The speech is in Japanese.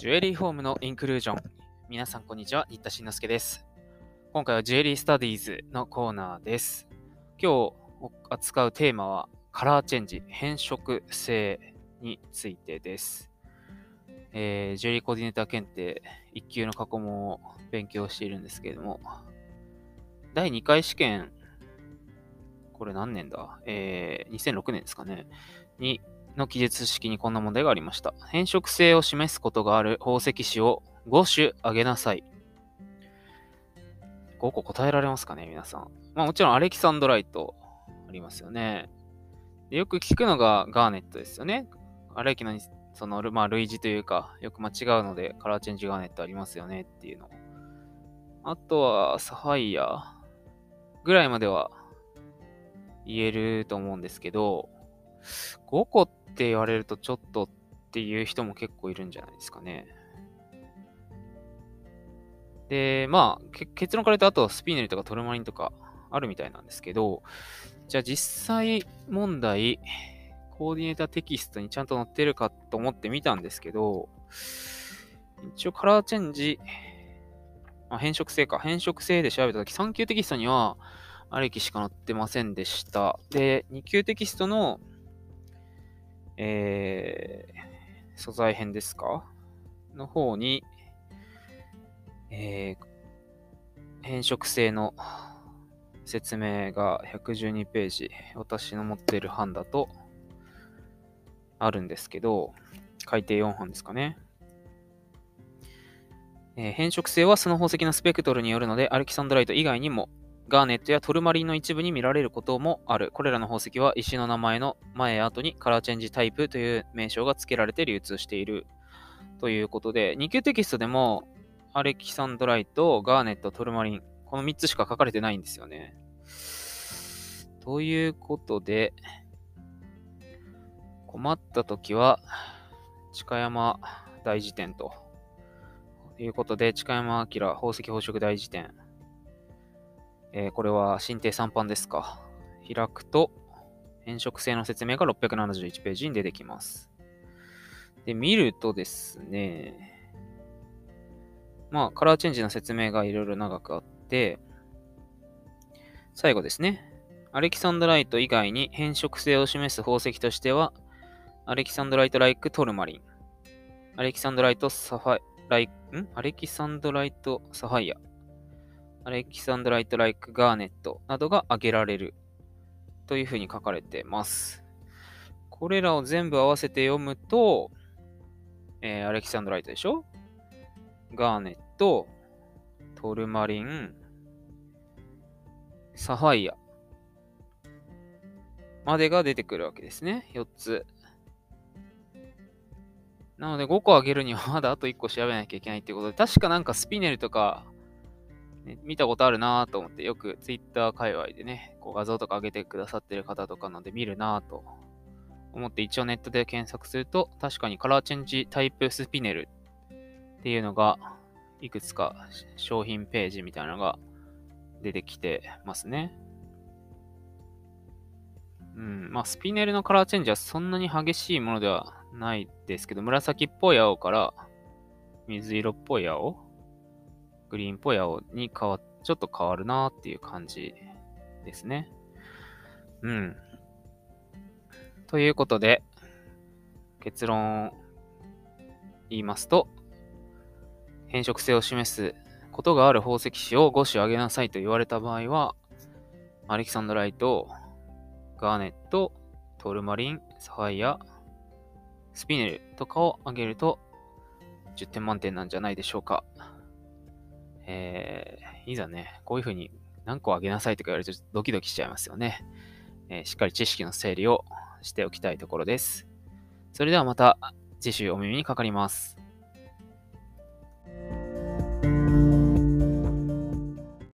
ジュエリーフォームのインクルージョン。皆さん、こんにちは。新田慎之介です。今回はジュエリースタディーズのコーナーです。今日扱うテーマは、カラーチェンジ、変色性についてです。えー、ジュエリーコーディネーター検定1級の過去問を勉強しているんですけれども、第2回試験、これ何年だ？えー、2006年ですかね。にの記述式にこんな問題がありました。変色性を示すことがある宝石子を5種あげなさい。5個答えられますかね、皆さん。まあもちろんアレキサンドライトありますよね。よく聞くのがガーネットですよね。アレキのその、まあ、類似というか、よく間違うので、カラーチェンジガーネットありますよねっていうの。あとは、サファイアぐらいまでは言えると思うんですけど、5個って言われるとちょっとっていう人も結構いるんじゃないですかね。で、まあ、結論から言うと、あとスピーネルとかトルマリンとかあるみたいなんですけど、じゃあ実際問題、コーディネーターテキストにちゃんと載ってるかと思ってみたんですけど、一応カラーチェンジ、あ、変色性か。変色性で調べたとき、3級テキストには、あれきしか載ってませんでした。で、2級テキストのえー、素材編ですか？の方に、えー、変色性の説明が112ページ、私の持っている版だとあるんですけど、改訂4版ですかね。えー、変色性はその宝石のスペクトルによるので、アルキサンドライト以外にもガーネットやトルマリンの一部に見られることもある。これらの宝石は石の名前の前や後にカラーチェンジタイプという名称が付けられて流通している。ということで、2級テキストでもアレキサンドライト、ガーネット、トルマリン、この3つしか書かれてないんですよね。ということで、困った時は、近山大辞典ということで、近山明宝石宝飾大辞典えー、これは新定3版ですか。開くと、変色性の説明が671ページに出てきます。で、見るとですね、まあ、カラーチェンジの説明がいろいろ長くあって、最後ですね。アレキサンドライト以外に変色性を示す宝石としては、アレキサンドライトライクトルマリン、アレキサンドライトサファイ、ライん？アレキサンドライトサファイア、アレキサンドライト・ライク・ガーネットなどが挙げられるというふうに書かれてます。これらを全部合わせて読むと、えー、アレキサンドライトでしょ？ガーネット、トルマリン、サファイアまでが出てくるわけですね。4つ。なので5個あげるにはまだあと1個調べなきゃいけないっていうことで、確かなんかスピネルとかね、見たことあるなと思って、よく Twitter 界隈でね、こう画像とか上げてくださってる方とかなんで見るなと思って一応ネットで検索すると、確かにカラーチェンジタイプスピネルっていうのが、いくつか商品ページみたいなのが出てきてますね。うん、まあスピネルのカラーチェンジはそんなに激しいものではないですけど、紫っぽい青から水色っぽい青グリーンっぽい青に変わ、ちょっと変わるなっていう感じですね。うん。ということで、結論言いますと、変色性を示すことがある宝石子を5種あげなさいと言われた場合は、アレキサンドライト、ガーネット、トルマリン、サファイア、スピネルとかをあげると10点満点なんじゃないでしょうか。えー、いざね、こういうふうに何個あげなさいとか言われるとドキドキしちゃいますよね。えー、しっかり知識の整理をしておきたいところです。それではまた次週お耳にかかります。